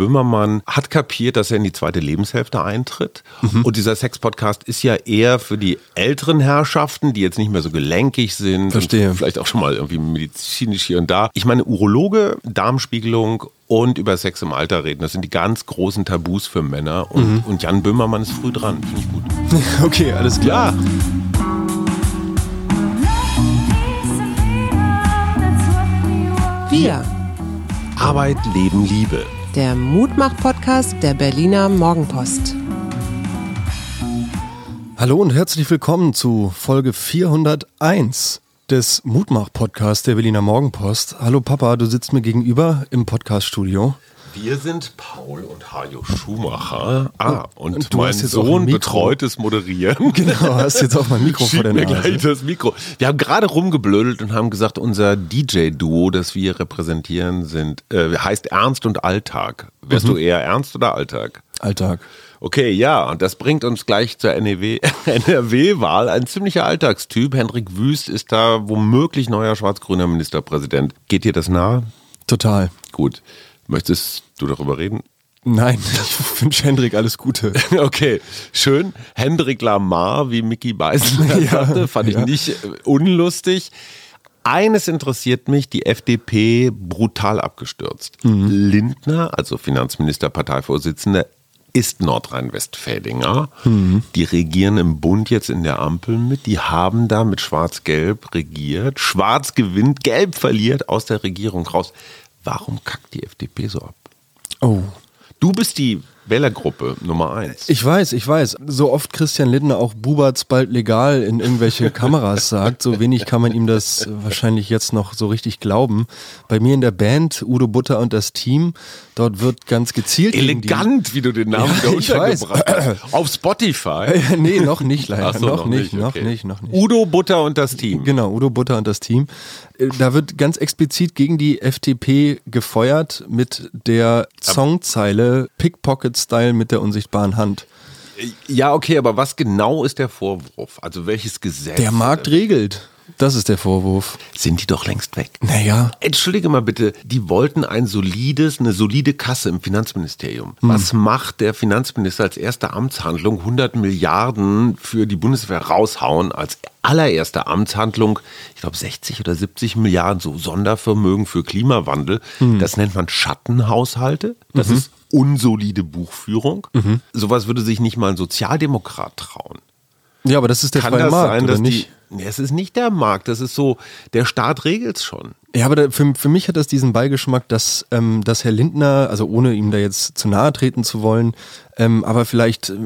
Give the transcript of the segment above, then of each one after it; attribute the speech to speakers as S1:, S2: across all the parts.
S1: Böhmermann hat kapiert, dass er in die zweite Lebenshälfte eintritt. Mhm. Und dieser Sex-Podcast ist ja eher für die älteren Herrschaften, die jetzt nicht mehr so gelenkig sind.
S2: Verstehe.
S1: Vielleicht auch schon mal irgendwie medizinisch hier und da. Ich meine, Urologe, Darmspiegelung und über Sex im Alter reden. Das sind die ganz großen Tabus für Männer. Und, mhm. und Jan Böhmermann ist früh dran. Finde ich gut.
S2: okay, alles klar. Ja.
S3: Wir.
S1: Arbeit, Leben, Liebe.
S3: Der Mutmach-Podcast der Berliner Morgenpost.
S2: Hallo und herzlich willkommen zu Folge 401 des Mutmach-Podcasts der Berliner Morgenpost. Hallo Papa, du sitzt mir gegenüber im Podcaststudio.
S1: Wir sind Paul und Hajo Schumacher. Ah, und, und mein Sohn betreutes Moderieren.
S2: Genau, hast jetzt auch mein Mikro vor der
S1: Nase. mir gleich das Mikro. Wir haben gerade rumgeblödelt und haben gesagt, unser DJ-Duo, das wir repräsentieren, sind, äh, heißt Ernst und Alltag. Wärst mhm. du eher Ernst oder Alltag?
S2: Alltag.
S1: Okay, ja, und das bringt uns gleich zur NRW-Wahl. Ein ziemlicher Alltagstyp. Hendrik Wüst ist da womöglich neuer schwarz-grüner Ministerpräsident. Geht dir das nahe?
S2: Total.
S1: Gut. Möchtest du darüber reden?
S2: Nein, ich wünsche Hendrik alles Gute.
S1: Okay, schön. Hendrik Lamar, wie Mickey Beisenherz ja, sagte, fand ich ja. nicht äh, unlustig. Eines interessiert mich, die FDP brutal abgestürzt. Mhm. Lindner, also Finanzminister, Parteivorsitzender, ist Nordrhein-Westfälinger. Mhm. Die regieren im Bund jetzt in der Ampel mit. Die haben da mit Schwarz-Gelb regiert. Schwarz gewinnt, Gelb verliert aus der Regierung raus. Warum kackt die FDP so ab?
S2: Oh.
S1: Du bist die Wählergruppe Nummer eins.
S2: Ich weiß, ich weiß. So oft Christian Lindner auch Buberts bald legal in irgendwelche Kameras sagt, so wenig kann man ihm das wahrscheinlich jetzt noch so richtig glauben. Bei mir in der Band, Udo Butter und das Team, dort wird ganz gezielt.
S1: Elegant, wie du den Namen ja, untergebracht hast. Auf Spotify?
S2: nee, noch nicht leider. So, noch, noch, nicht, nicht okay. noch nicht, noch nicht.
S1: Udo Butter und das Team.
S2: Genau, Udo Butter und das Team. Äh, da wird ganz explizit gegen die FDP gefeuert mit der Songzeile Pickpocket-Style mit der unsichtbaren Hand.
S1: Ja, okay, aber was genau ist der Vorwurf? Also welches Gesetz?
S2: Der Markt regelt. Das ist der Vorwurf.
S1: Sind die doch längst weg?
S2: Naja.
S1: Entschuldige mal bitte, die wollten ein solides, eine solide Kasse im Finanzministerium. Hm. Was macht der Finanzminister als erste Amtshandlung 100 Milliarden für die Bundeswehr raushauen als allererste Amtshandlung, ich glaube 60 oder 70 Milliarden so Sondervermögen für Klimawandel. Hm. Das nennt man Schattenhaushalte. Das mhm. ist unsolide Buchführung. Mhm. Sowas würde sich nicht mal ein Sozialdemokrat trauen.
S2: Ja, aber das ist der Kann freie Markt, sein, oder nicht?
S1: Die, Nee, es ist nicht der Markt, das ist so, der Staat regelt es schon.
S2: Ja, aber da, für, für mich hat das diesen Beigeschmack, dass, ähm, dass Herr Lindner, also ohne ihm da jetzt zu nahe treten zu wollen, ähm, aber vielleicht äh,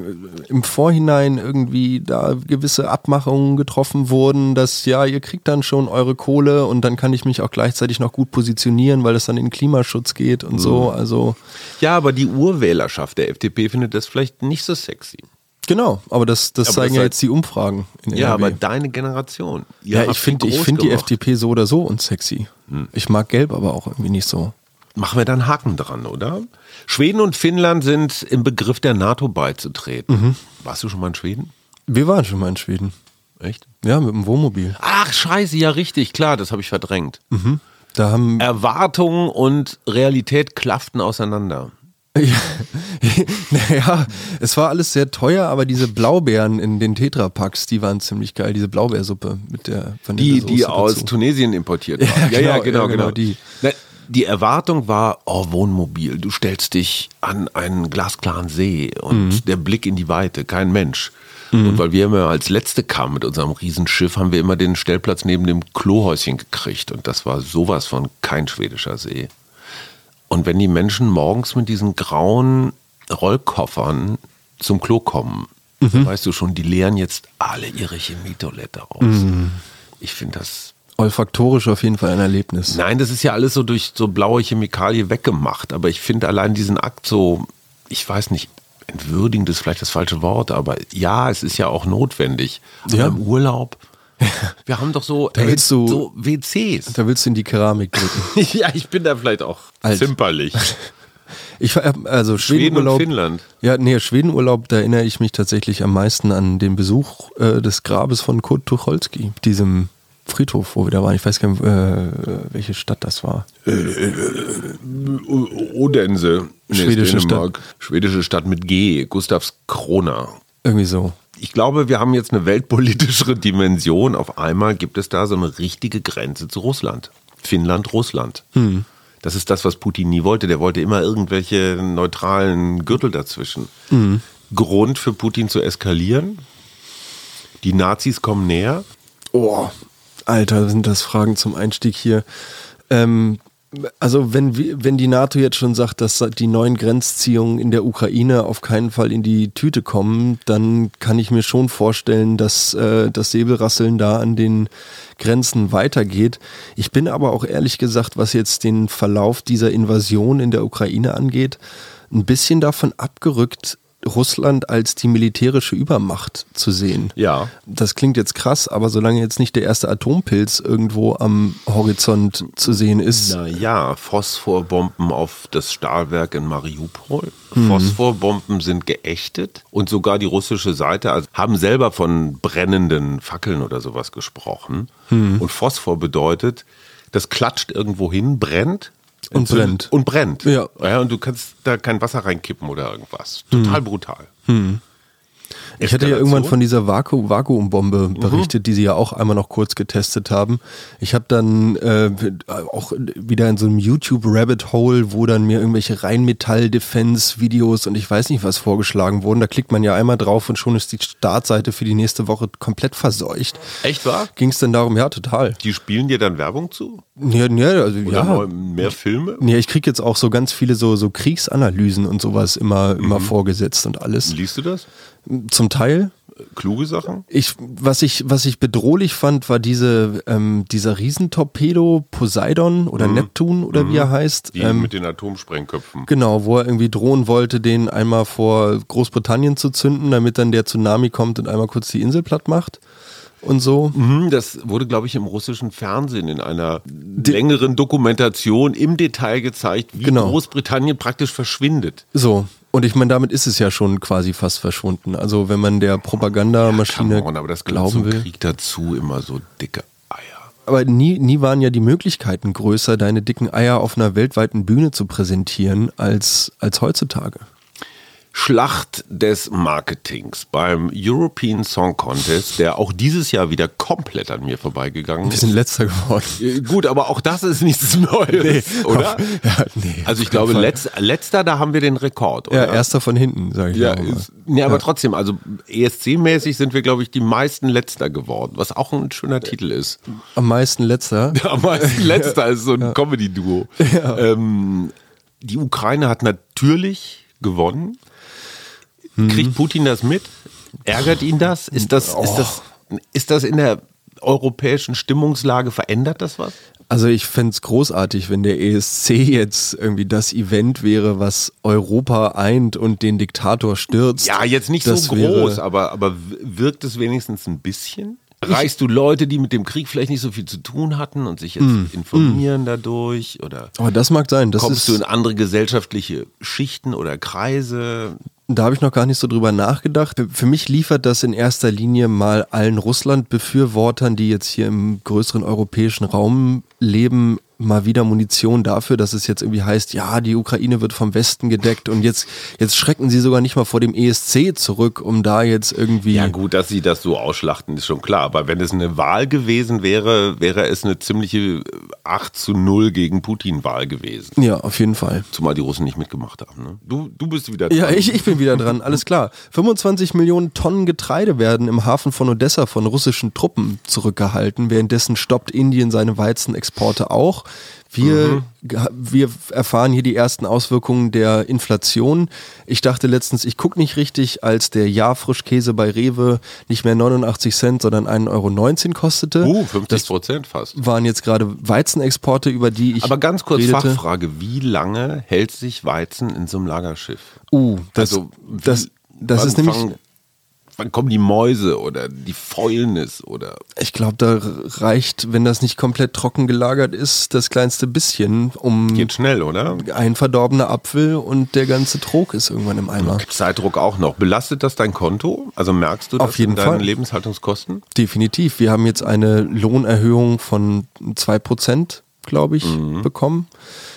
S2: im Vorhinein irgendwie da gewisse Abmachungen getroffen wurden, dass ja, ihr kriegt dann schon eure Kohle und dann kann ich mich auch gleichzeitig noch gut positionieren, weil es dann in den Klimaschutz geht und mhm. so. Also
S1: ja, aber die Urwählerschaft der FDP findet das vielleicht nicht so sexy.
S2: Genau, aber das, das aber zeigen das ja jetzt die Umfragen.
S1: ja, aber deine Generation.
S2: Ja, ich finde ich find die FDP so oder so unsexy. Hm. Ich mag Gelb aber auch irgendwie nicht so.
S1: Machen wir da einen Haken dran, oder? Schweden und Finnland sind im Begriff der NATO beizutreten. Mhm. Warst du schon mal in Schweden?
S2: Wir waren schon mal in Schweden.
S1: Echt?
S2: Ja, mit dem Wohnmobil.
S1: Ach, scheiße, ja richtig, klar, das habe ich verdrängt.
S2: Mhm. Da haben
S1: Erwartungen und Realität klafften auseinander.
S2: Ja, naja, es war alles sehr teuer, aber diese Blaubeeren in den Tetrapacks, die waren ziemlich geil. Diese Blaubeersuppe mit der
S1: Die, die aus dazu. Tunesien importiert waren.
S2: Ja, ja, genau, ja, genau, ja, genau, genau.
S1: Die. Na, die Erwartung war, oh, Wohnmobil, du stellst dich an einen glasklaren See und mhm. der Blick in die Weite, kein Mensch. Mhm. Und weil wir immer als Letzte kamen mit unserem Riesenschiff, haben wir immer den Stellplatz neben dem Klohäuschen gekriegt. Und das war sowas von kein schwedischer See. Und wenn die Menschen morgens mit diesen grauen Rollkoffern zum Klo kommen, mhm. weißt du schon, die leeren jetzt alle ihre Chemietoilette aus. Mhm. Ich finde das
S2: olfaktorisch auf jeden Fall ein Erlebnis.
S1: Nein, das ist ja alles so durch so blaue Chemikalie weggemacht. Aber ich finde allein diesen Akt so, ich weiß nicht, entwürdigend ist vielleicht das falsche Wort, aber ja, es ist ja auch notwendig. Ja. Im Urlaub wir haben doch so,
S2: da willst du,
S1: so WCs.
S2: Da willst du in die Keramik drücken.
S1: ja, ich bin da vielleicht auch Alt. zimperlich.
S2: Ich also
S1: Schweden und Finnland.
S2: Ja, nee, Schwedenurlaub, da erinnere ich mich tatsächlich am meisten an den Besuch äh, des Grabes von Kurt Tucholsky, diesem Friedhof, wo wir da waren. Ich weiß gar nicht, äh, welche Stadt das war.
S1: Odense. Nee,
S2: Schwedische
S1: Dänemark. Schwedische Stadt mit G. Gustavs Krona.
S2: Irgendwie so.
S1: Ich glaube, wir haben jetzt eine weltpolitischere Dimension. Auf einmal gibt es da so eine richtige Grenze zu Russland. Finnland, Russland. Das ist das, was Putin nie wollte. Der wollte immer irgendwelche neutralen Gürtel dazwischen. Grund für Putin zu eskalieren. Die Nazis kommen näher.
S2: Oh, Alter, sind das Fragen zum Einstieg hier. Ähm, also wenn, wenn die NATO jetzt schon sagt, dass die neuen Grenzziehungen in der Ukraine auf keinen Fall in die Tüte kommen, dann kann ich mir schon vorstellen, dass äh, das Säbelrasseln da an den Grenzen weitergeht. Ich bin aber auch ehrlich gesagt, was jetzt den Verlauf dieser Invasion in der Ukraine angeht, ein bisschen davon abgerückt, Russland als die militärische Übermacht zu sehen.
S1: Ja.
S2: Das klingt jetzt krass, aber solange jetzt nicht der erste Atompilz irgendwo am Horizont zu sehen ist,
S1: Naja, Phosphorbomben auf das Stahlwerk in Mariupol.
S2: Mhm.
S1: Phosphorbomben sind geächtet und sogar die russische Seite also haben selber von brennenden Fackeln oder sowas gesprochen.
S2: Mhm.
S1: Und Phosphor bedeutet, das klatscht irgendwo hin, brennt.
S2: Und brennt.
S1: Und brennt.
S2: Ja.
S1: ja. Und du kannst da kein Wasser reinkippen oder irgendwas. Total brutal.
S2: Ich hatte ja irgendwann von dieser Vaku Vakuumbombe
S1: Mhm.
S2: berichtet, die sie ja auch einmal noch kurz getestet haben. Ich habe dann äh, auch wieder in so einem YouTube-Rabbit-Hole, wo dann mir irgendwelche Rheinmetall-Defense-Videos und ich weiß nicht was vorgeschlagen wurden. Da klickt man ja einmal drauf und schon ist die Startseite für die nächste Woche komplett verseucht.
S1: Echt wahr?
S2: Ging es denn darum? Ja, total.
S1: Die spielen dir dann Werbung zu?
S2: Ja, ja, also,
S1: Oder
S2: ja.
S1: mehr Filme?
S2: Ja, ich krieg jetzt auch so ganz viele so, so Kriegsanalysen und sowas immer, immer
S1: Mhm.
S2: vorgesetzt und alles.
S1: Liest du das?
S2: Zum Teil.
S1: Kluge Sachen?
S2: Ich, was ich, was ich bedrohlich fand, war diese, ähm, dieser Riesentorpedo Poseidon oder Neptun oder wie er heißt.
S1: Mhm. Die
S2: Ähm,
S1: mit den Atomsprengköpfen.
S2: genau, wo er irgendwie drohen wollte, den einmal vor Großbritannien zu zünden, damit dann der Tsunami kommt und einmal kurz die Insel platt macht. Und so.
S1: Mhm, Das wurde, glaube ich, im russischen Fernsehen in einer längeren Dokumentation im Detail gezeigt, wie
S2: Genau.
S1: Großbritannien praktisch verschwindet.
S2: So. Und ich meine, damit ist es ja schon quasi fast verschwunden. Also wenn man der Propagandamaschine
S1: Come on, aber das
S2: glauben
S1: zum
S2: will.
S1: Krieg dazu, immer so dicke Eier.
S2: Aber nie, nie waren ja die Möglichkeiten größer, deine dicken Eier auf einer weltweiten Bühne zu präsentieren, als, als heutzutage.
S1: Schlacht des Marketings beim European Song Contest, der auch dieses Jahr wieder komplett an mir vorbeigegangen
S2: Wir
S1: ist.
S2: sind letzter geworden.
S1: Äh, Gut, aber auch das ist nichts Neues, oder?
S2: Ja, nee,
S1: Also ich glaube, letz, letzter, da haben wir den Rekord,
S2: Ja,
S1: oder?
S2: erster von hinten, sage ich
S1: Ja,
S2: mal.
S1: ist, nee, aber trotzdem, also ESC-mäßig sind wir, glaube ich, die meisten Letzter geworden, was auch ein schöner Titel ist.
S2: Am meisten letzter.
S1: Am meisten Letzter ist so ein Comedy-Duo. Ähm, die Ukraine hat natürlich gewonnen. Kriegt Putin das mit? Ärgert ihn das? Ist das, ist das, ist das in der europäischen Stimmungslage, verändert das was?
S2: Also ich fänd's es großartig, wenn der ESC jetzt irgendwie das Event wäre, was Europa eint und den Diktator stürzt.
S1: Ja, jetzt nicht
S2: Das
S1: so groß, aber, aber wirkt es wenigstens ein bisschen? Reichst du Leute, die mit dem Krieg vielleicht nicht so viel zu tun hatten und sich jetzt
S2: Mm,
S1: informieren dadurch? Oder
S2: Aber das mag sein. Das
S1: kommst du in andere gesellschaftliche Schichten oder Kreise?
S2: Da habe ich noch gar nicht so drüber nachgedacht. Für mich liefert das in erster Linie mal allen Russland-Befürwortern, die jetzt hier im größeren europäischen Raum leben, mal wieder Munition dafür, dass es jetzt irgendwie heißt, ja, die Ukraine wird vom Westen gedeckt und jetzt, jetzt schrecken sie sogar nicht mal vor dem ESC zurück, um da jetzt irgendwie.
S1: Ja gut, dass sie das so ausschlachten, ist schon klar. Aber wenn es eine Wahl gewesen wäre, wäre es eine ziemliche 8 zu 0 gegen Putin-Wahl gewesen.
S2: Ja, auf jeden Fall.
S1: Zumal die Russen nicht mitgemacht haben. Ne? Du, du bist wieder
S2: Ja,
S1: dran.
S2: ich, ich bin wieder dran, alles klar. 25 Millionen Tonnen Getreide werden im Hafen von Odessa von russischen Truppen zurückgehalten. Währenddessen stoppt Indien seine Weizenexporte auch. Wir, ge- wir erfahren hier die ersten Auswirkungen der Inflation. Ich dachte letztens, ich gucke nicht richtig, als der Jahrfrischkäse bei Rewe nicht mehr 89 Cent, sondern 1,19 Euro kostete.
S1: Uh, 50 Prozent fast.
S2: Waren jetzt gerade Weizenexporte, über die ich
S1: Aber ganz kurz
S2: redete.
S1: Fachfrage, wie lange hält sich Weizen in so einem Lagerschiff?
S2: Uh, das,
S1: Also,
S2: das, das ist nämlich...
S1: Wann kommen die Mäuse oder die Fäulnis oder.
S2: Ich glaube, da reicht, wenn das nicht komplett trocken gelagert ist, das kleinste bisschen, um
S1: Geht schnell, oder?
S2: ein verdorbener Apfel und der ganze Trog ist irgendwann im Eimer.
S1: Zeitdruck auch noch. Belastet das dein Konto? Also merkst du das
S2: Auf jeden
S1: in deinen
S2: Fall.
S1: Lebenshaltungskosten?
S2: Definitiv. Wir haben jetzt eine Lohnerhöhung von 2%, glaube ich, bekommen.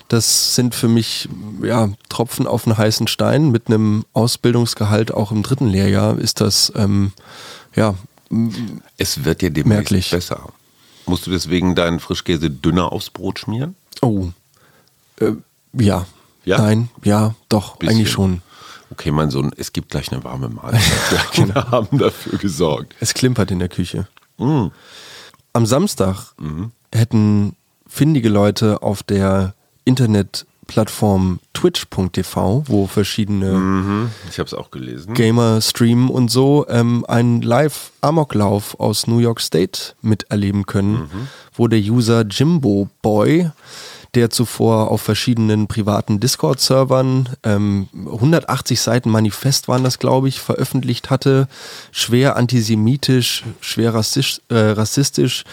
S2: Das sind für mich ja, Tropfen auf einen heißen Stein. Mit einem Ausbildungsgehalt auch im dritten Lehrjahr ist das ähm, ja,
S1: Es wird dir demnächst
S2: Merklich.
S1: besser. Musst du deswegen deinen Frischkäse dünner aufs Brot schmieren?
S2: oh, äh, ja.
S1: Ja?
S2: Nein, ja, doch,
S1: Bisschen.
S2: eigentlich schon.
S1: Okay, mein Sohn, es gibt gleich eine warme Mahlzeit. Wir haben dafür gesorgt.
S2: Es klimpert in der Küche.
S1: Mm.
S2: Am Samstag
S1: Mhm.
S2: hätten findige Leute auf der Internetplattform twitch.tv, wo verschiedene
S1: Mhm. Ich habe es auch gelesen.
S2: Gamer streamen und so, ähm, einen Live-Amoklauf aus New York State miterleben können, wo der User Jimbo Boy, der zuvor auf verschiedenen privaten Discord-Servern ähm, 180 Seiten Manifest waren das, glaube ich, veröffentlicht hatte, schwer antisemitisch, schwer rassistisch, äh, rassistisch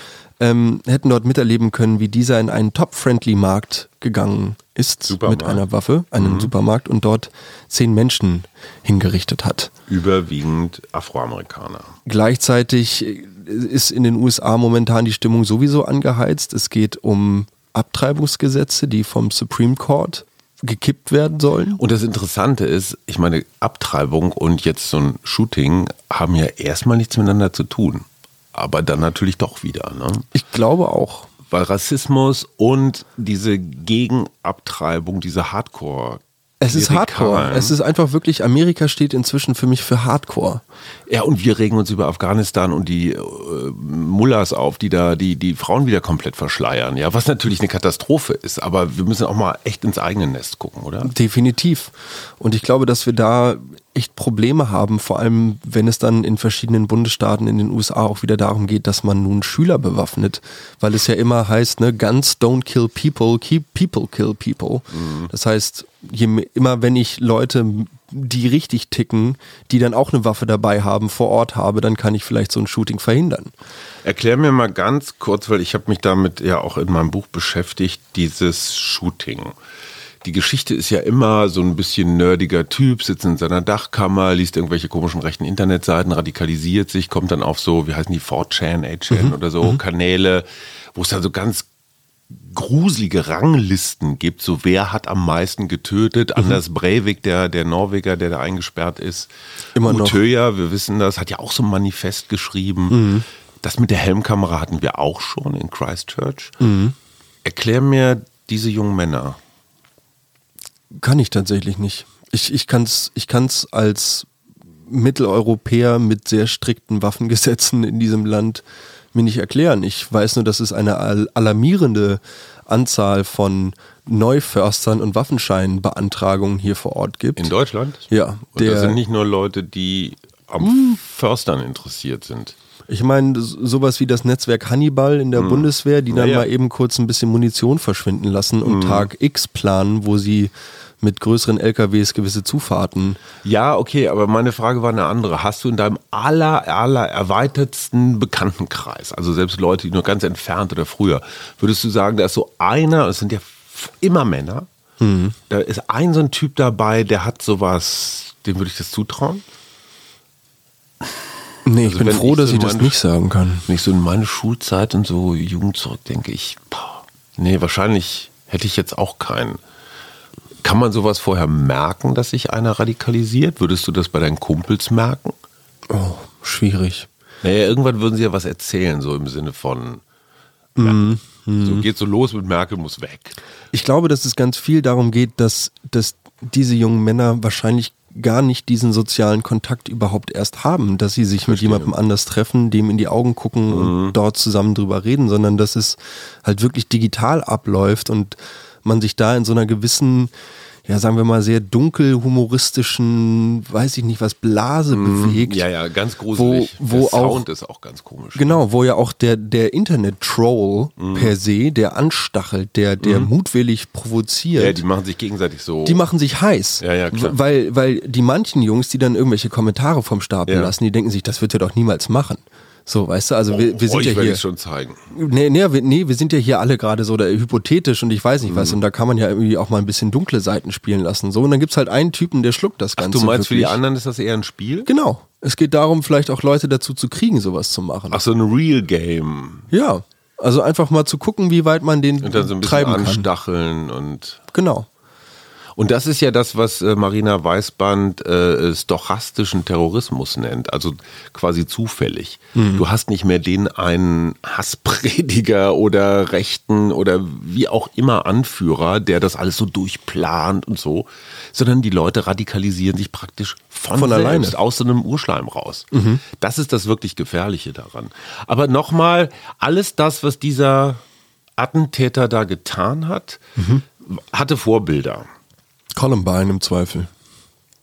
S2: ähm, hätten dort miterleben können, wie dieser in einen Top-Friendly-Markt gegangen ist
S1: Supermarkt.
S2: mit einer Waffe, einem Supermarkt und dort zehn Menschen hingerichtet hat.
S1: Überwiegend Afroamerikaner.
S2: Gleichzeitig ist in den USA momentan die Stimmung sowieso angeheizt. Es geht um Abtreibungsgesetze, die vom Supreme Court gekippt werden sollen.
S1: Und das Interessante ist, ich meine, Abtreibung und jetzt so ein Shooting haben ja erstmal nichts miteinander zu tun. Aber dann natürlich doch wieder. Ne?
S2: Ich glaube auch.
S1: Weil Rassismus und diese Gegenabtreibung, diese Hardcore.
S2: Es ist Hardcore. Es ist einfach wirklich, Amerika steht inzwischen für mich für Hardcore.
S1: Ja, und wir regen uns über Afghanistan und die äh, Mullahs auf, die da die, die Frauen wieder komplett verschleiern. Ja, was natürlich eine Katastrophe ist, aber wir müssen auch mal echt ins eigene Nest gucken, oder?
S2: Definitiv. Und ich glaube, dass wir da echt Probleme haben, vor allem wenn es dann in verschiedenen Bundesstaaten in den USA auch wieder darum geht, dass man nun Schüler bewaffnet, weil es ja immer heißt, ne, Guns don't kill people, keep people kill people. Das heißt, je me- immer wenn ich Leute, die richtig ticken, die dann auch eine Waffe dabei haben, vor Ort habe, dann kann ich vielleicht so ein Shooting verhindern.
S1: Erklär mir mal ganz kurz, weil ich habe mich damit ja auch in meinem Buch beschäftigt, dieses Shooting. Die Geschichte ist ja immer so ein bisschen nerdiger Typ, sitzt in seiner Dachkammer, liest irgendwelche komischen rechten Internetseiten, radikalisiert sich, kommt dann auf so, wie heißen die, 4chan, 8chan oder so, Kanäle, wo es dann so ganz gruselige Ranglisten gibt, so wer hat am meisten getötet. Anders Breivik, der, der Norweger, der da eingesperrt ist.
S2: Immer noch.
S1: Utøya, wir wissen das, hat ja auch so ein Manifest geschrieben. Das mit der Helmkamera hatten wir auch schon in Christchurch. Erklär mir diese jungen Männer.
S2: Kann ich tatsächlich nicht. Ich, ich kann es ich kann's als Mitteleuropäer mit sehr strikten Waffengesetzen in diesem Land mir nicht erklären. Ich weiß nur, dass es eine al- alarmierende Anzahl von Neuförstern und Waffenscheinbeantragungen hier vor Ort gibt.
S1: In Deutschland?
S2: Ja,
S1: Und das sind nicht nur Leute, die am Förstern interessiert sind.
S2: Ich meine, sowas wie das Netzwerk Hannibal in der Bundeswehr, die dann
S1: Ja, ja.
S2: mal eben kurz ein bisschen Munition verschwinden lassen und Tag X planen, wo sie mit größeren LKWs gewisse Zufahrten
S1: Ja, okay, aber meine Frage war eine andere. Hast du in deinem aller, aller erweitertsten Bekanntenkreis, also selbst Leute, die nur ganz entfernt oder früher, würdest du sagen, da ist so einer, es sind ja immer Männer, da ist ein so ein Typ dabei, der hat sowas, dem würde ich das zutrauen?
S2: Nee, ich
S1: Also
S2: bin froh,
S1: ich
S2: dass
S1: so
S2: ich das
S1: meine-
S2: nicht sagen kann.
S1: Wenn ich so in meine Schulzeit und so Jugend zurückdenke, ich, boah, nee, wahrscheinlich hätte ich jetzt auch keinen. Kann man sowas vorher merken, dass sich einer radikalisiert? Würdest du das bei deinen Kumpels merken?
S2: Oh, schwierig.
S1: Naja, irgendwann würden sie ja was erzählen, so im Sinne von, ja, so geht so los mit Merkel muss weg.
S2: Ich glaube, dass es ganz viel darum geht, dass, dass diese jungen Männer wahrscheinlich gar nicht diesen sozialen Kontakt überhaupt erst haben, dass sie sich mit jemandem anders treffen, dem in die Augen gucken und dort zusammen drüber reden, sondern dass es halt wirklich digital abläuft und man sich da in so einer gewissen ja, sagen wir mal, sehr dunkel humoristischen, weiß ich nicht was, Blase bewegt.
S1: Mhm. Ja, ja, ganz gruselig.
S2: Wo, wo
S1: der Sound
S2: auch,
S1: ist auch ganz komisch.
S2: Genau, wo ja auch der, der Internet-Troll
S1: Mhm.
S2: per se, der anstachelt, der, der mutwillig provoziert.
S1: Ja, die machen sich gegenseitig so.
S2: Die machen sich heiß.
S1: Ja, ja, klar.
S2: Weil, weil die manchen Jungs, die dann irgendwelche Kommentare vom Stapel
S1: Ja.
S2: lassen, die denken sich, das wird er doch niemals machen. So, weißt du, also wir, wir sind ja hier.
S1: ich schon zeigen.
S2: Nee, nee, wir, nee, wir sind ja hier alle gerade so da, hypothetisch und ich weiß nicht
S1: Mhm.
S2: was. Und da kann man ja irgendwie auch mal ein bisschen dunkle Seiten spielen lassen. So, und dann gibt's halt einen Typen, der schluckt das Ganze.
S1: Du meinst, für die
S2: wirklich.
S1: anderen ist das eher ein Spiel?
S2: Genau. Es geht darum, vielleicht auch Leute dazu zu kriegen, sowas zu machen.
S1: Ach, so ein Real Game.
S2: Ja. Also einfach mal zu gucken, wie weit man den
S1: Und dann so ein bisschen
S2: treiben kann.
S1: anstacheln und.
S2: Genau.
S1: Und das ist ja das, was äh, Marina Weißband äh, stochastischen Terrorismus nennt, also quasi zufällig.
S2: Mhm.
S1: Du hast nicht mehr den einen Hassprediger oder Rechten oder wie auch immer Anführer, der das alles so durchplant und so, sondern die Leute radikalisieren sich praktisch von,
S2: Von
S1: selbst,
S2: alleine. Mhm.
S1: aus so einem Urschleim raus. Das ist das wirklich Gefährliche daran. Aber nochmal, alles das, was dieser Attentäter da getan hat,
S2: Mhm.
S1: hatte Vorbilder.
S2: Columbine im Zweifel.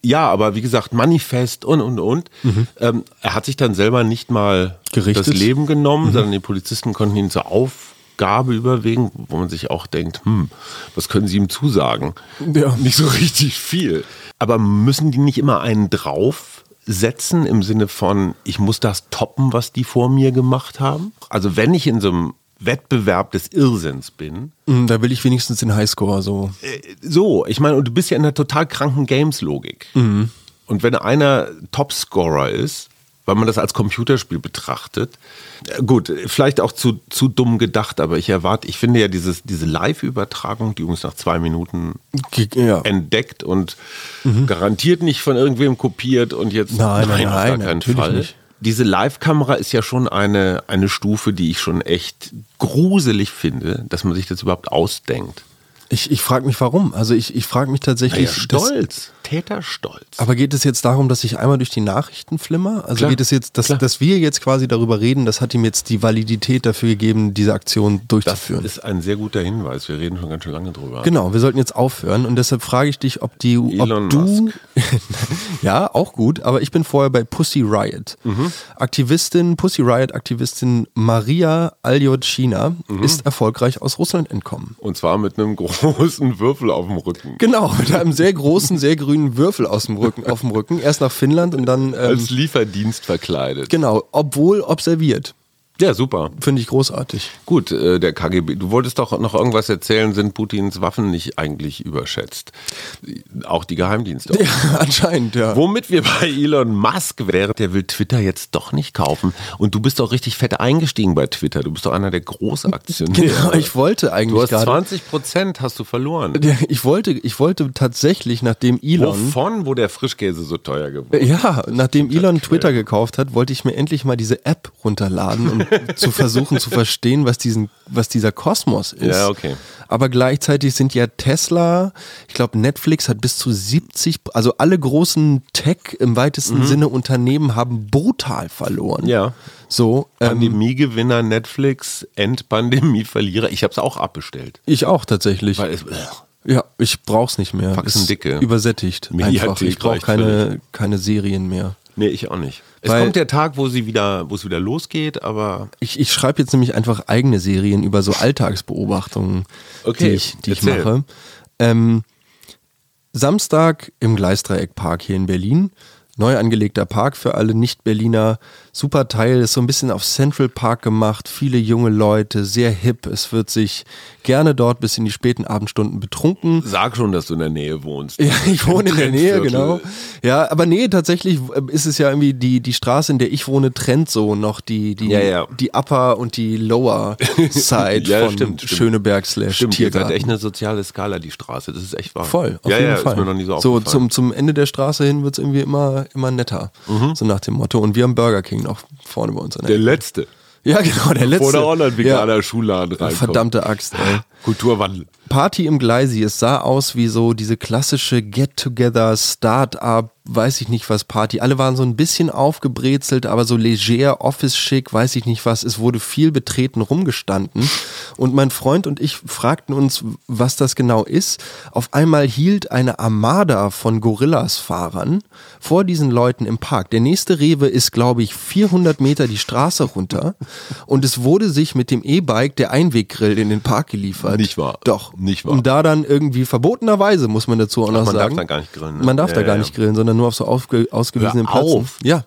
S1: Ja, aber wie gesagt, Manifest und und und. Ähm, er hat sich dann selber nicht mal
S2: Gerichtet.
S1: das Leben genommen, sondern die Polizisten konnten ihn zur Aufgabe überwegen, wo man sich auch denkt, hm, was können sie ihm zusagen?
S2: Ja.
S1: Nicht so richtig viel. Aber müssen die nicht immer einen draufsetzen im Sinne von, ich muss das toppen, was die vor mir gemacht haben? Also wenn ich in so einem Wettbewerb des Irrsinns bin,
S2: Mm, Da will ich wenigstens den Highscore so.
S1: so, ich meine, und du bist ja in einer total kranken Games-Logik. Und wenn einer Topscorer ist, weil man das als Computerspiel betrachtet, äh, gut, vielleicht auch zu, zu dumm gedacht, aber ich erwarte, ich finde ja dieses, diese Live-Übertragung, die übrigens nach zwei Minuten
S2: Ja.
S1: entdeckt und garantiert nicht von irgendwem kopiert und jetzt
S2: Nein, nein,
S1: auf gar
S2: nein,
S1: keinen Fall.
S2: nicht.
S1: Diese Live-Kamera ist ja schon eine, eine Stufe, die ich schon echt gruselig finde, dass man sich das überhaupt ausdenkt.
S2: Ich, ich frage mich warum. Also ich, ich frage mich tatsächlich.
S1: Naja,
S2: das-
S1: stolz, Täterstolz.
S2: Aber geht es jetzt darum, dass ich einmal durch die Nachrichten flimmer? Also
S1: Klar,
S2: geht es jetzt, dass,
S1: klar.
S2: dass wir jetzt quasi darüber reden, das hat ihm jetzt die Validität dafür gegeben, diese Aktion
S1: Das
S2: durchzuführen.
S1: ist ein sehr guter Hinweis. Wir reden schon ganz schön lange drüber.
S2: Genau, wir sollten jetzt aufhören und deshalb frage ich dich, ob die,
S1: Elon
S2: ob du,
S1: Musk.
S2: ja, auch gut, aber ich bin vorher bei Pussy Riot.
S1: Mhm.
S2: Aktivistin, Pussy Riot Aktivistin Maria Aljotschina
S1: Mhm.
S2: ist erfolgreich aus Russland entkommen.
S1: Und zwar mit einem großen Würfel auf dem Rücken.
S2: Genau, mit einem sehr großen, sehr grünen Würfel aus dem Rücken, auf dem Rücken. Erst nach Finnland und dann, ähm,
S1: Als Lieferdienst verkleidet.
S2: genau, obwohl observiert.
S1: Ja, super.
S2: Finde ich großartig.
S1: Gut, äh, der KGB. Du wolltest doch noch irgendwas erzählen, sind Putins Waffen nicht eigentlich überschätzt? Auch die Geheimdienste.
S2: Ja, anscheinend, ja.
S1: Womit wir bei Elon Musk wären, der will Twitter jetzt doch nicht kaufen. Und du bist doch richtig fett eingestiegen bei Twitter. Du bist doch einer der Großaktionäre.
S2: Genau, ich wollte
S1: Du
S2: eigentlich
S1: hast
S2: gerade.
S1: 20 Prozent hast du verloren.
S2: Ich wollte, ich wollte tatsächlich, nachdem Elon.
S1: Wovon, wo der Frischkäse so teuer geworden ist?
S2: Ja, nachdem Elon Twitter gekauft hat, wollte ich mir endlich mal diese App runterladen und zu versuchen zu verstehen, was diesen, was dieser Kosmos ist.
S1: Ja, okay.
S2: Aber gleichzeitig sind ja Tesla, ich glaube Netflix hat bis zu 70, also alle großen Tech im weitesten Sinne Unternehmen haben brutal verloren.
S1: Mhm. Ja.
S2: So, ähm,
S1: Pandemiegewinner Netflix, Endpandemie-Verlierer. Ich habe es auch abbestellt.
S2: ich auch tatsächlich.
S1: Weil es,
S2: Ja, ich brauch's nicht mehr.
S1: Faxen dicke.
S2: Übersättigt.
S1: Mediathek
S2: Einfach. Ich brauche keine, keine Serien mehr.
S1: Nee, ich auch nicht. Es
S2: Weil-
S1: kommt der Tag, wo sie wieder, wo es wieder losgeht, aber
S2: Ich, ich schreibe jetzt nämlich einfach eigene Serien über so Alltagsbeobachtungen,
S1: Okay,
S2: die ich, die ich mache. Ähm, Samstag im Gleisdreieckpark hier in Berlin. Neu angelegter Park für alle Nicht-Berliner. Super Teil, ist so ein bisschen auf Central Park gemacht. Viele junge Leute, sehr hip. Es wird sich gerne dort bis in die späten Abendstunden betrunken.
S1: sag schon, dass du in der Nähe wohnst.
S2: Ja, ich wohne in der Nähe, genau. Ja, aber nee, tatsächlich äh, ist es ja irgendwie die, die Straße, in der ich wohne, trennt so noch die, die,
S1: Ja, ja.
S2: die Upper und die Lower Side
S1: Ja,
S2: von
S1: stimmt.
S2: Schöneberg slash
S1: Stimmt, ihr seid
S2: Tiergarten.
S1: echt eine soziale Skala, die Straße. Das ist echt wahr.
S2: Voll, auf
S1: ja,
S2: jeden
S1: ja,
S2: Fall.
S1: ist mir noch nie so
S2: so zum, zum Ende der Straße hin wird es irgendwie immer, immer netter. So nach dem Motto. Und wir haben Burger King noch vorne bei uns der
S1: der letzte.
S2: Ja, genau, der letzte.
S1: Wo der
S2: ja.
S1: Online-Veganer Schuhladen reinkommt.
S2: Verdammte Axt, ey.
S1: Kulturwandel.
S2: Party im Gleisi, es sah aus wie so diese klassische Get-Together, Start-up, weiß ich nicht was Party. Alle waren so ein bisschen aufgebrezelt, aber so leger, Office-schick, weiß ich nicht was. Es wurde viel betreten rumgestanden. Und mein Freund und ich fragten uns, was das genau ist. Auf einmal hielt eine Armada von Gorillas-Fahrern vor diesen Leuten im Park. Der nächste Rewe ist, glaube ich, 400 Meter die Straße runter. Und es wurde sich mit dem E-Bike der Einweggrill in den Park geliefert.
S1: Nicht wahr?
S2: Doch.
S1: Nicht wahr.
S2: Und da dann irgendwie verbotenerweise, muss man dazu auch
S1: Ach,
S2: noch
S1: man darf
S2: sagen.
S1: da gar nicht grillen, ne?
S2: Man darf da
S1: Ja,
S2: gar
S1: ja.
S2: nicht grillen, sondern nur auf so ausgewiesenen
S1: Hör
S2: Plätzen.
S1: auf.
S2: Ja.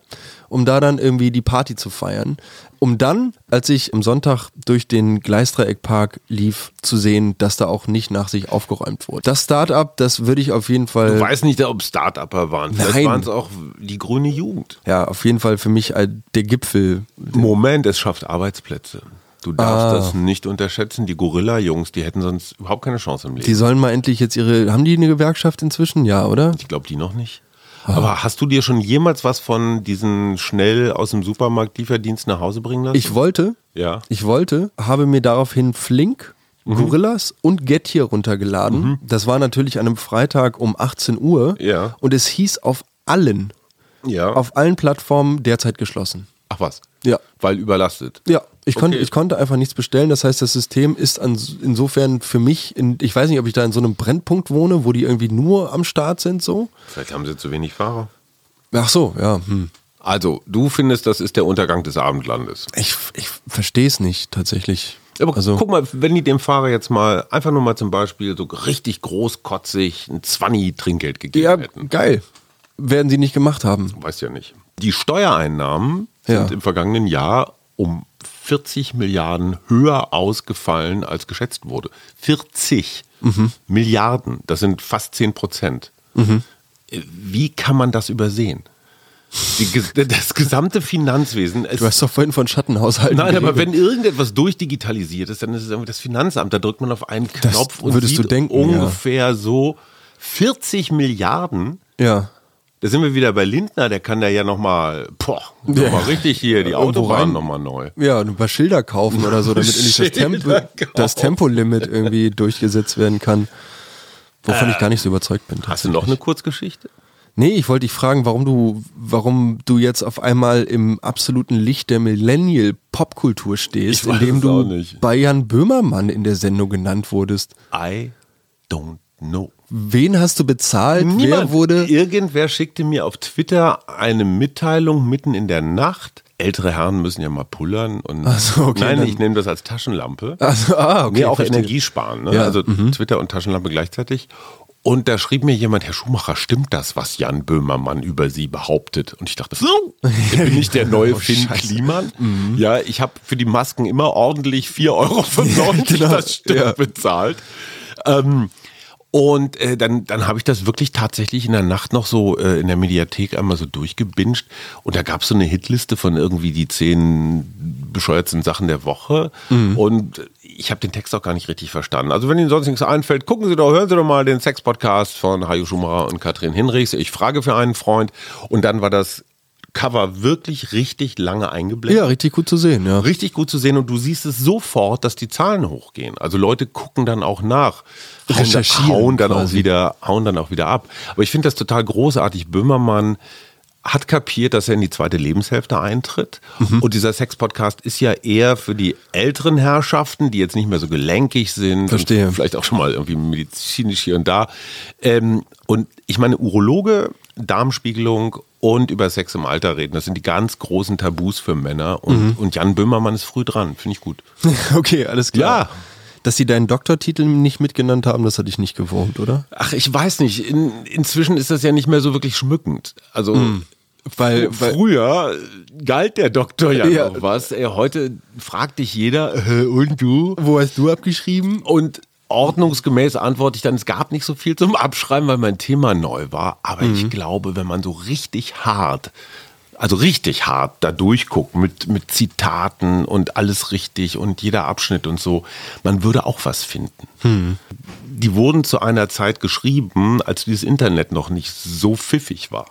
S2: Um da dann irgendwie die Party zu feiern. Um dann, als ich am Sonntag durch den Gleisdreieckpark lief, zu sehen, dass da auch nicht nach sich aufgeräumt wurde. Das Start-up, das würde ich auf jeden Fall.
S1: Ich weiß nicht, ob Start-Upper waren. Vielleicht waren es auch die grüne Jugend.
S2: ja, auf jeden Fall für mich äh, der Gipfel.
S1: Moment, es schafft Arbeitsplätze. Du darfst
S2: Ah.
S1: das nicht unterschätzen. Die Gorilla-Jungs, die hätten sonst überhaupt keine Chance im Leben.
S2: Die sollen mal endlich jetzt ihre. Haben die eine Gewerkschaft inzwischen? Ja, oder?
S1: Ich glaube, die noch nicht.
S2: Ah.
S1: Aber hast du dir schon jemals was von diesen schnell aus dem Supermarkt Lieferdienst nach Hause bringen lassen?
S2: Ich wollte,
S1: ja.
S2: Ich wollte, habe mir daraufhin Flink,
S1: Mhm.
S2: Gorillas und Get hier runtergeladen. Das war natürlich an einem Freitag um 18 Uhr.
S1: Ja.
S2: Und es hieß auf allen,
S1: Ja.
S2: auf allen Plattformen derzeit geschlossen.
S1: Ach was.
S2: Ja.
S1: Weil überlastet.
S2: Ja, ich, konnte,
S1: Okay.
S2: ich konnte einfach nichts bestellen. Das heißt, das System ist an, insofern für mich, in, ich weiß nicht, ob ich da in so einem Brennpunkt wohne, wo die irgendwie nur am Start sind so.
S1: Vielleicht haben sie zu wenig Fahrer.
S2: Ach so, ja. Hm.
S1: Also, du findest, das ist der Untergang des Abendlandes.
S2: Ich, ich verstehe es nicht tatsächlich.
S1: Aber
S2: also,
S1: guck mal, wenn die dem Fahrer jetzt mal einfach nur mal zum Beispiel so richtig großkotzig ein Zwanni-Trinkgeld gegeben
S2: ja,
S1: hätten.
S2: geil. Werden sie nicht gemacht haben.
S1: Weiß ja nicht. Die Steuereinnahmen sind
S2: Ja.
S1: im vergangenen Jahr um 40 Milliarden höher ausgefallen, als geschätzt wurde. 40
S2: Mhm.
S1: Milliarden, das sind fast 10 Prozent. Äh, Wie kann man das übersehen? Die, das gesamte Finanzwesen. Es,
S2: Du hast doch vorhin von Schattenhaushalten
S1: nein, aber wenn irgendetwas durchdigitalisiert ist, dann ist es irgendwie das Finanzamt. Da drückt man auf einen Knopf und
S2: würdest
S1: sieht
S2: du denken,
S1: ungefähr so 40 Milliarden.
S2: Ja.
S1: Da sind wir wieder bei Lindner, der kann da ja nochmal, boah, noch
S2: Ja.
S1: mal richtig hier die
S2: Irgendwo
S1: Autobahn nochmal neu.
S2: Ja, ein paar Schilder kaufen oder so, damit endlich das, Tempo, das Tempolimit irgendwie durchgesetzt werden kann. Wovon ich gar nicht so überzeugt bin.
S1: Hast du noch eine Kurzgeschichte?
S2: Nee, ich wollte dich fragen, warum du, warum du jetzt auf einmal im absoluten Licht der Millennial-Popkultur stehst, indem du bei Jan Böhmermann in der Sendung genannt wurdest.
S1: I don't know.
S2: Wen hast du bezahlt?
S1: Niemand.
S2: Wer wurde.
S1: Irgendwer schickte mir auf Twitter eine Mitteilung mitten in der Nacht. Ältere Herren müssen ja mal pullern und
S2: so, okay,
S1: nein, ich nehme das als Taschenlampe.
S2: Also, ah, okay.
S1: nee, auch
S2: verstehe.
S1: Energie sparen. Ne?
S2: Ja,
S1: Also Twitter und Taschenlampe gleichzeitig. Und da schrieb mir jemand, Herr Schumacher, stimmt das, was Jan Böhmermann über Sie behauptet? Und ich dachte, so, bin ich der neue
S2: Oh,
S1: Finn. Kliman? Ja, ich habe für die Masken immer ordentlich 4,95 Euro
S2: genau,
S1: das Stück
S2: ja.
S1: bezahlt. Ähm, und äh, dann, dann habe ich das wirklich tatsächlich in der Nacht noch so äh, in der Mediathek einmal so durchgebinged. Und da gab es so eine Hitliste von irgendwie die zehn bescheuertsten Sachen der Woche. Und ich habe den Text auch gar nicht richtig verstanden. Also wenn Ihnen sonst nichts einfällt, gucken Sie doch, hören Sie doch mal den Sex-Podcast von Hajo Schumacher und Katrin Hinrichs. Ich frage für einen Freund. Und dann war das Cover wirklich richtig lange eingeblendet
S2: Ja, richtig gut zu sehen, ja.
S1: richtig gut zu sehen und du siehst es sofort, dass die Zahlen hochgehen. Also Leute gucken dann auch nach, hauen,
S2: Recherchieren
S1: hauen dann auch
S2: quasi.
S1: wieder, hauen dann auch wieder ab. Aber ich finde das total großartig. Böhmermann hat kapiert, dass er in die zweite Lebenshälfte eintritt.
S2: Mhm.
S1: Und dieser Sex-Podcast ist ja eher für die älteren Herrschaften, die jetzt nicht mehr so gelenkig sind.
S2: Verstehe.
S1: Vielleicht auch schon mal irgendwie medizinisch hier und da. Ähm, und ich meine, Urologe, Darmspiegelung und über Sex im Alter reden, das sind die ganz großen Tabus für Männer. Und,
S2: Mhm.
S1: und Jan Böhmermann ist früh dran, finde ich gut.
S2: Okay, alles klar.
S1: Ja.
S2: Dass sie deinen Doktortitel nicht mitgenannt haben, das hatte ich nicht gewohnt, oder?
S1: Ach, ich weiß nicht. In, inzwischen ist das ja nicht mehr so wirklich schmückend. Also
S2: Weil,
S1: früher galt der Doktor ja,
S2: Ja.
S1: noch was. Ey, heute fragt dich jeder, äh, und du?
S2: wo hast du abgeschrieben?
S1: Und ordnungsgemäß antworte ich dann, es gab nicht so viel zum Abschreiben, weil mein Thema neu war. Aber
S2: Mhm.
S1: ich glaube, wenn man so richtig hart, also richtig hart da durchguckt mit, mit Zitaten und alles richtig und jeder Abschnitt und so, man würde auch was finden.
S2: Mhm.
S1: Die wurden zu einer Zeit geschrieben, als dieses Internet noch nicht so pfiffig war.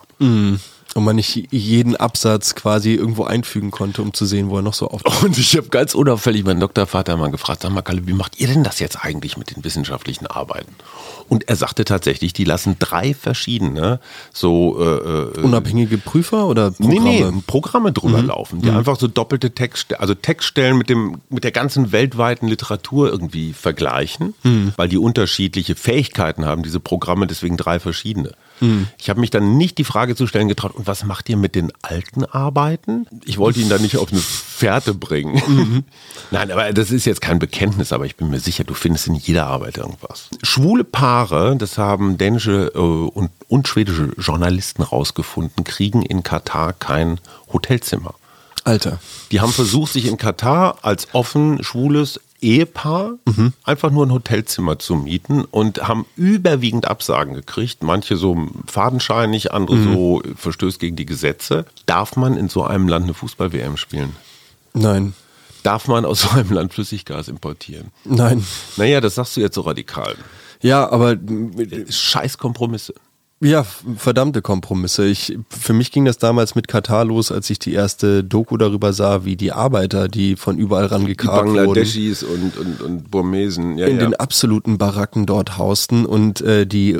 S2: Und man nicht jeden Absatz quasi irgendwo einfügen konnte, um zu sehen, wo er noch so auftaucht.
S1: Und ich habe ganz unauffällig meinen Doktorvater mal gefragt, sag mal, Kalle, wie macht ihr denn das jetzt eigentlich mit den wissenschaftlichen Arbeiten? Und er sagte tatsächlich, die lassen drei verschiedene so äh, äh,
S2: Unabhängige Prüfer oder
S1: Nee,
S2: Programme?
S1: nee, Programme drüber laufen, die einfach so doppelte Textstellen, also Textstellen mit dem mit der ganzen weltweiten Literatur irgendwie vergleichen, weil die unterschiedliche Fähigkeiten haben, diese Programme, deswegen drei verschiedene. Ich habe mich dann nicht die Frage zu stellen getraut, und was macht ihr mit den alten Arbeiten? Ich wollte ihn da nicht auf eine Fährte bringen. Nein, aber das ist jetzt kein Bekenntnis, aber ich bin mir sicher, du findest in jeder Arbeit irgendwas. Schwule Paare, das haben dänische äh, und, und schwedische Journalisten rausgefunden, kriegen in Katar kein Hotelzimmer.
S2: Alter.
S1: Die haben versucht, sich in Katar als offen schwules Ehepaar einfach nur ein Hotelzimmer zu mieten und haben überwiegend Absagen gekriegt. Manche so fadenscheinig, andere so verstößt gegen die Gesetze. Darf man in so einem Land eine Fußball-WM spielen?
S2: Nein.
S1: Darf man aus so einem Land Flüssiggas importieren?
S2: Nein.
S1: Naja, das sagst du jetzt so radikal.
S2: Ja, aber
S1: Scheiß Kompromisse.
S2: Ja, verdammte Kompromisse. Ich, für mich ging das damals mit Katar los, als ich die erste Doku darüber sah, wie die Arbeiter, die von überall rangekarrt wurden,
S1: Bangladeschis und, und, und Burmesen. Ja,
S2: in
S1: ja.
S2: den absoluten Baracken dort hausten und äh, die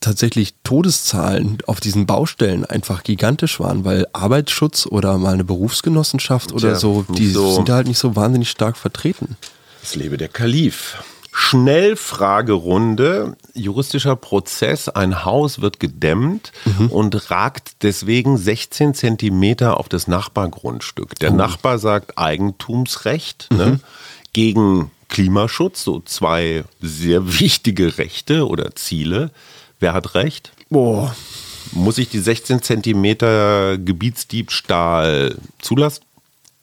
S2: tatsächlich Todeszahlen auf diesen Baustellen einfach gigantisch waren, weil Arbeitsschutz oder mal eine Berufsgenossenschaft oder
S1: Tja,
S2: so, die
S1: so.
S2: sind da halt nicht so wahnsinnig stark vertreten.
S1: Es lebe der Kalif. Schnellfragerunde, juristischer Prozess, ein Haus wird gedämmt und ragt deswegen 16 Zentimeter auf das Nachbargrundstück. Der Nachbar sagt Eigentumsrecht ne, gegen Klimaschutz, so zwei sehr wichtige Rechte oder Ziele. Wer hat recht?
S2: Boah.
S1: Muss ich die 16 Zentimeter Gebietsdiebstahl zulassen?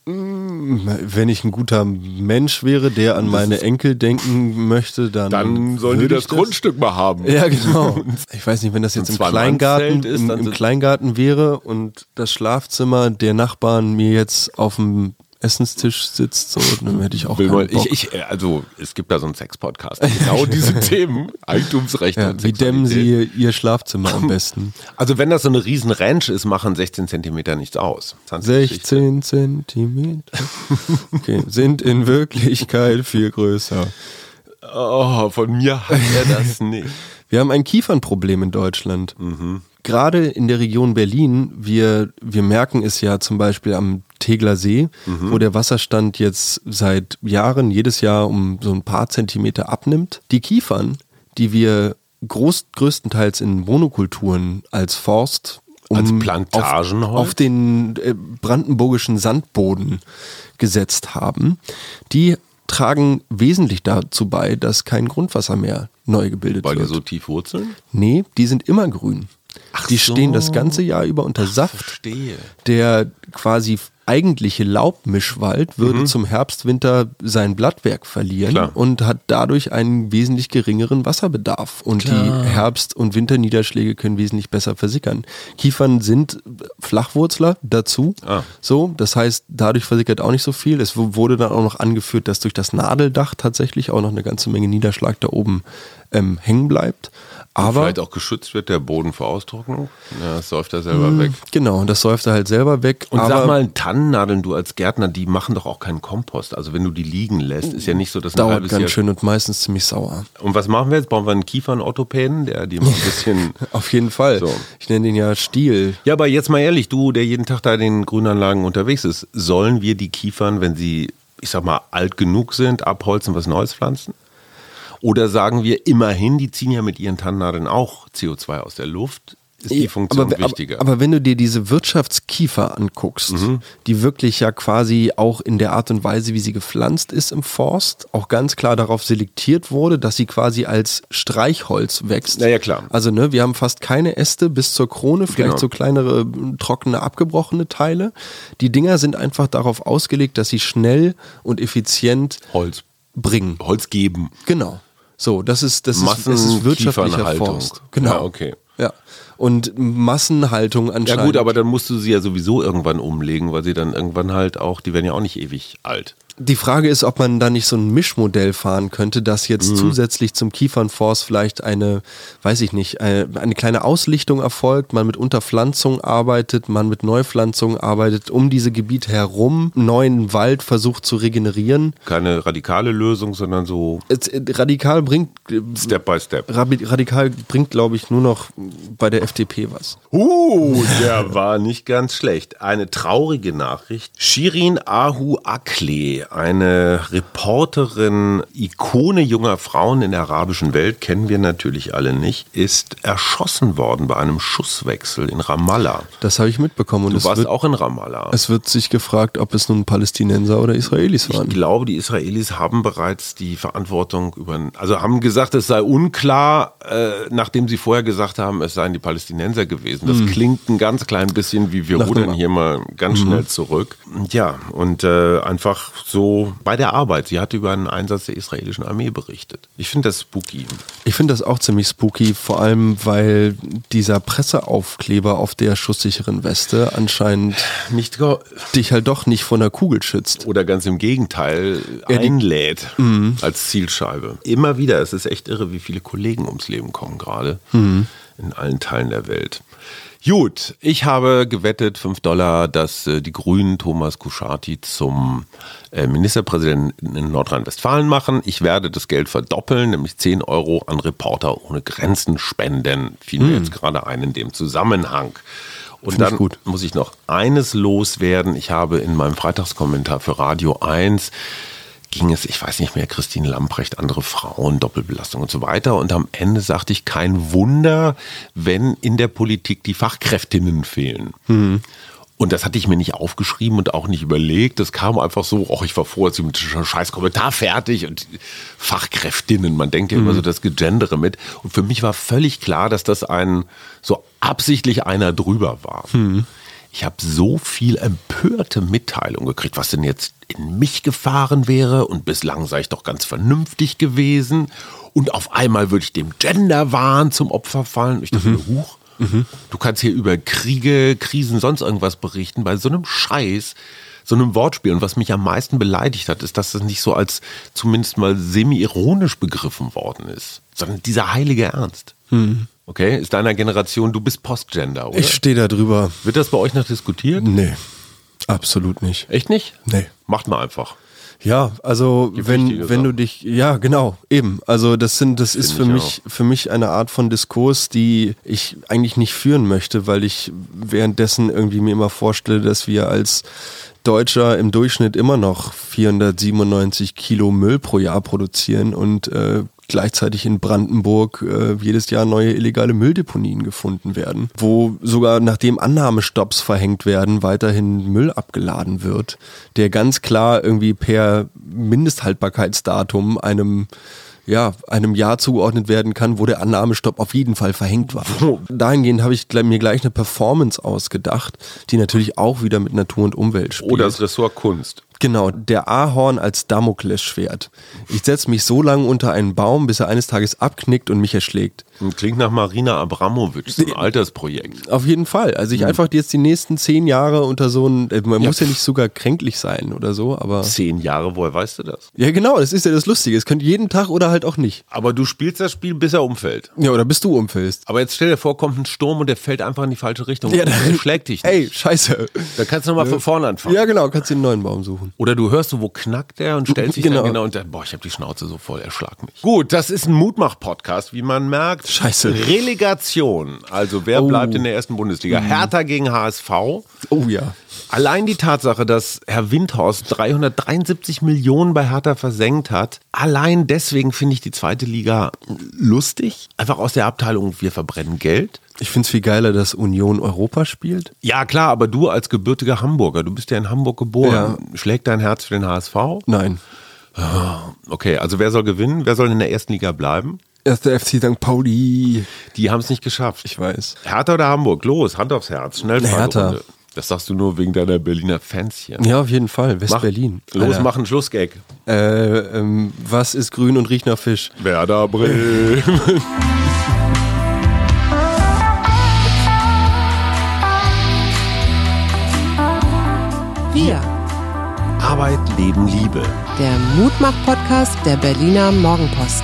S2: Wenn ich ein guter Mensch wäre, der an meine Enkel denken möchte, dann, würde ich
S1: mal haben.
S2: Ja, genau. Ich weiß nicht, wenn das jetzt im Kleingarten,
S1: ist,
S2: im,
S1: dann
S2: im Kleingarten wäre und das Schlafzimmer der Nachbarn mir jetzt auf dem Essenstisch sitzt, so, dann hätte ich auch
S1: Will
S2: keinen
S1: ich, ich, also es gibt da so einen Sex-Podcast. Genau diese Themen, Eigentumsrechte
S2: ja,
S1: und
S2: wie dämmen. Sie Ihr Schlafzimmer am besten?
S1: Also wenn das so eine riesen Ranch ist, machen 16 Zentimeter nichts aus.
S2: 16 Zentimeter okay, sind in Wirklichkeit viel größer.
S1: Oh, von mir hat er das nicht.
S2: Wir haben ein Kiefernproblem in Deutschland. Gerade in der Region Berlin, wir, wir merken es ja zum Beispiel am Tegler See, wo der Wasserstand jetzt seit Jahren jedes Jahr um so ein paar Zentimeter abnimmt. Die Kiefern, die wir groß, größtenteils in Monokulturen als Forst um
S1: Als Plantagenholz?
S2: auf, auf den äh, brandenburgischen Sandboden gesetzt haben, die tragen wesentlich dazu bei, dass kein Grundwasser mehr neu gebildet
S1: Weil die
S2: wird.
S1: so tief wurzeln?
S2: Nee, die sind immer grün.
S1: Ach
S2: die
S1: so.
S2: stehen das ganze Jahr über unter Saft.
S1: Verstehe.
S2: Der quasi eigentliche Laubmischwald würde zum Herbst, Winter sein Blattwerk verlieren
S1: Mhm. Klar.
S2: und hat dadurch einen wesentlich geringeren Wasserbedarf. Und die Herbst- und Winterniederschläge können wesentlich besser versickern. Kiefern sind Flachwurzler dazu.
S1: Ah.
S2: So, das heißt, dadurch versickert auch nicht so viel. Es wurde dann auch noch angeführt, dass durch das Nadeldach tatsächlich auch noch eine ganze Menge Niederschlag da oben ähm, hängen bleibt. Aber
S1: Vielleicht auch geschützt wird der Boden vor Austrocknung. Ja, das säuft er selber weg.
S2: Genau, das säuft er halt selber weg.
S1: Und sag mal, Tannennadeln, du als Gärtner, die machen doch auch keinen Kompost. Also wenn du die liegen lässt, ist ja nicht so, dass ein
S2: dauert
S1: halbes
S2: ganz
S1: Jahr
S2: schön und meistens ziemlich sauer.
S1: Und was machen wir jetzt? Brauchen wir einen Kiefernorthopäden, der die mal ein bisschen.
S2: Auf jeden Fall.
S1: So.
S2: Ich nenne den ja Stiel.
S1: ja, aber jetzt mal ehrlich, du, der jeden Tag da in den Grünanlagen unterwegs ist, sollen wir die Kiefern, wenn sie, ich sag mal, alt genug sind, abholzen, was Neues pflanzen? Oder sagen wir immerhin, die ziehen ja mit ihren Tannennadeln auch CO2 aus der Luft? Ist die Funktion
S2: aber,
S1: wichtiger?
S2: Aber, aber wenn du dir diese Wirtschaftskiefer anguckst,
S1: Mhm.
S2: die wirklich ja quasi auch in der Art und Weise, wie sie gepflanzt ist im Forst, auch ganz klar darauf selektiert wurde, dass sie quasi als Streichholz wächst.
S1: Na ja, klar.
S2: Also ne, wir haben fast keine Äste bis zur Krone, vielleicht
S1: Genau.
S2: so kleinere, trockene, abgebrochene Teile. Die Dinger sind einfach darauf ausgelegt, dass sie schnell und effizient
S1: Holz,
S2: bringen.
S1: Holz geben.
S2: Genau. So, das ist, das ist, das ist wirtschaftlicher. Forst. Genau.
S1: Ja, okay.
S2: Ja. Und Massenhaltung
S1: Ja
S2: anscheinend.
S1: gut, aber dann musst du sie ja sowieso irgendwann umlegen, weil sie dann irgendwann halt auch, die werden ja auch nicht ewig alt.
S2: Die Frage ist, ob man da nicht so ein Mischmodell fahren könnte, dass jetzt zusätzlich zum Kiefernforst vielleicht eine, weiß ich nicht, eine, eine kleine Auslichtung erfolgt, man mit Unterpflanzung arbeitet, man mit Neupflanzung arbeitet, um diese Gebiete herum neuen Wald versucht zu regenerieren.
S1: Keine radikale Lösung, sondern so
S2: Es, äh, radikal bringt, äh,
S1: Step by Step.
S2: Radikal bringt, glaube ich, nur noch bei der FDP was.
S1: Uh, der war nicht ganz schlecht. Eine traurige Nachricht. Shirin Ahu Akle, eine Reporterin, Ikone junger Frauen in der arabischen Welt, kennen wir natürlich alle nicht, ist erschossen worden bei einem Schusswechsel in Ramallah.
S2: Das habe ich mitbekommen. Und
S1: Du warst
S2: wird,
S1: auch in Ramallah.
S2: es wird sich gefragt, ob es nun Palästinenser oder Israelis
S1: Ich
S2: waren.
S1: glaube, die Israelis haben bereits die Verantwortung über, also haben gesagt, es sei unklar, äh, nachdem sie vorher gesagt haben, es seien die Palästinenser gewesen. Das klingt ein ganz klein bisschen wie wir
S2: Nach
S1: rudern hier mal ganz schnell zurück. Ja, und äh, einfach so bei der Arbeit. Sie hatte über einen Einsatz der israelischen Armee berichtet. Ich finde das spooky.
S2: Ich finde das auch ziemlich spooky, vor allem weil dieser Presseaufkleber auf der schusssicheren Weste anscheinend
S1: Nicht
S2: dich halt doch nicht von der Kugel schützt.
S1: oder ganz im Gegenteil
S2: die-
S1: einlädt als Zielscheibe. Immer wieder, es ist echt irre, wie viele Kollegen ums Leben kommen gerade in allen Teilen der Welt. Gut, ich habe gewettet 5 Dollar, dass äh, die Grünen Thomas Kuschati zum äh, Ministerpräsidenten in Nordrhein-Westfalen machen. Ich werde das Geld verdoppeln, nämlich 10 Euro an Reporter ohne Grenzen spenden. Fiel mir jetzt gerade ein in dem Zusammenhang. Und dann
S2: gut.
S1: muss ich noch eines loswerden. Ich habe in meinem Freitagskommentar für Radio 1 ging es, ich weiß nicht mehr, Christine Lamprecht, andere Frauen, Doppelbelastung und so weiter. Und am Ende sagte ich, kein Wunder, wenn in der Politik die Fachkräftinnen fehlen. Und das hatte ich mir nicht aufgeschrieben und auch nicht überlegt. Das kam einfach so, oh, ich war froh, als ich mit scheiß Kommentar fertig und Fachkräftinnen, man denkt ja immer so das Gegendere mit. Und für mich war völlig klar, dass das ein so absichtlich einer drüber war. Ich habe so viel empörte Mitteilung gekriegt, was denn jetzt in mich gefahren wäre und bislang sei ich doch ganz vernünftig gewesen und auf einmal würde ich dem Genderwahn zum Opfer fallen. Ich dachte, mir, huch, du kannst hier über Kriege, Krisen, sonst irgendwas berichten, bei so einem Scheiß, so einem Wortspiel. Und was mich am meisten beleidigt hat, ist, dass das nicht so als zumindest mal semi-ironisch begriffen worden ist, sondern dieser heilige Ernst. Okay, ist deiner Generation, du bist Postgender, oder?
S2: Ich stehe da drüber.
S1: Wird das bei euch noch diskutiert?
S2: Nee, absolut nicht.
S1: Echt nicht?
S2: Nee.
S1: Macht mal einfach.
S2: Ja, also
S1: Gibt
S2: wenn, wenn du dich, ja genau, eben. Also das sind, das ist für
S1: ich
S2: mich, für mich eine Art von Diskurs, die ich eigentlich nicht führen möchte, weil ich währenddessen irgendwie mir immer vorstelle, dass wir als Deutscher im Durchschnitt immer noch 497 Kilo Müll pro Jahr produzieren und äh, gleichzeitig in Brandenburg äh, jedes Jahr neue illegale Mülldeponien gefunden werden, wo sogar nachdem Annahmestopps verhängt werden, weiterhin Müll abgeladen wird, der ganz klar irgendwie per Mindesthaltbarkeitsdatum einem ja, einem Jahr zugeordnet werden kann, wo der Annahmestopp auf jeden Fall verhängt war. Dahingehend habe ich mir gleich eine Performance ausgedacht, die natürlich auch wieder mit Natur und Umwelt spielt.
S1: Oder das Ressort Kunst.
S2: Genau, der Ahorn als Damoklesschwert. Ich setze mich so lange unter einen Baum, bis er eines Tages abknickt und mich erschlägt.
S1: Klingt nach Marina Abramovic, so ein Altersprojekt.
S2: Auf jeden Fall. Also ich einfach jetzt die nächsten zehn Jahre unter so ein, äh, man muss ja nicht sogar kränklich sein oder so, aber.
S1: Zehn Jahre, woher weißt du das?
S2: Ja, genau, das ist ja das Lustige. Es könnte jeden Tag oder halt auch nicht.
S1: Aber du spielst das Spiel, bis er umfällt.
S2: Ja, oder bis du umfällst.
S1: Aber jetzt stell dir vor, kommt ein Sturm und der fällt einfach in die falsche Richtung.
S2: Ja,
S1: und
S2: dann-
S1: schlägt dich nicht.
S2: Ey, scheiße.
S1: Dann kannst du nochmal von vorne anfangen.
S2: Ja, genau, kannst dir einen neuen Baum suchen.
S1: Oder du hörst so, wo knackt der und stellst dich
S2: Genau.
S1: dann genau und dann, boah, ich habe die Schnauze so voll, er schlag mich. Gut, das ist ein Mutmach-Podcast, wie man merkt.
S2: Scheiße.
S1: Relegation. Also wer
S2: Oh.
S1: bleibt in der ersten Bundesliga? Hertha gegen HSV.
S2: Oh ja.
S1: Allein die Tatsache, dass Herr Windhorst 373 Millionen bei Hertha versenkt hat, allein deswegen finde ich die zweite Liga lustig. Einfach aus der Abteilung, wir verbrennen Geld.
S2: Ich find's viel geiler, dass Union Europa spielt.
S1: Ja, klar, aber du als gebürtiger Hamburger, du bist ja in Hamburg geboren. Schlägt dein Herz für den HSV?
S2: Nein.
S1: Okay, also wer soll gewinnen? Wer soll in der ersten Liga bleiben?
S2: Erster FC St. Pauli.
S1: Die haben es nicht geschafft.
S2: Ich weiß.
S1: Hertha oder Hamburg? Los, Hand aufs Herz. Schnell
S2: Hertha.
S1: Das sagst du nur wegen deiner Berliner Fans hier.
S2: Ja, auf jeden Fall.
S1: Mach-
S2: West-Berlin.
S1: Los,
S2: Alter.
S1: mach einen Schlussgag.
S2: Äh, ähm, was ist grün und riecht nach Fisch?
S1: Werder Bremen.
S3: Wir.
S1: Arbeit,
S4: Leben Liebe.
S3: Der Mutmach-Podcast der Berliner Morgenpost.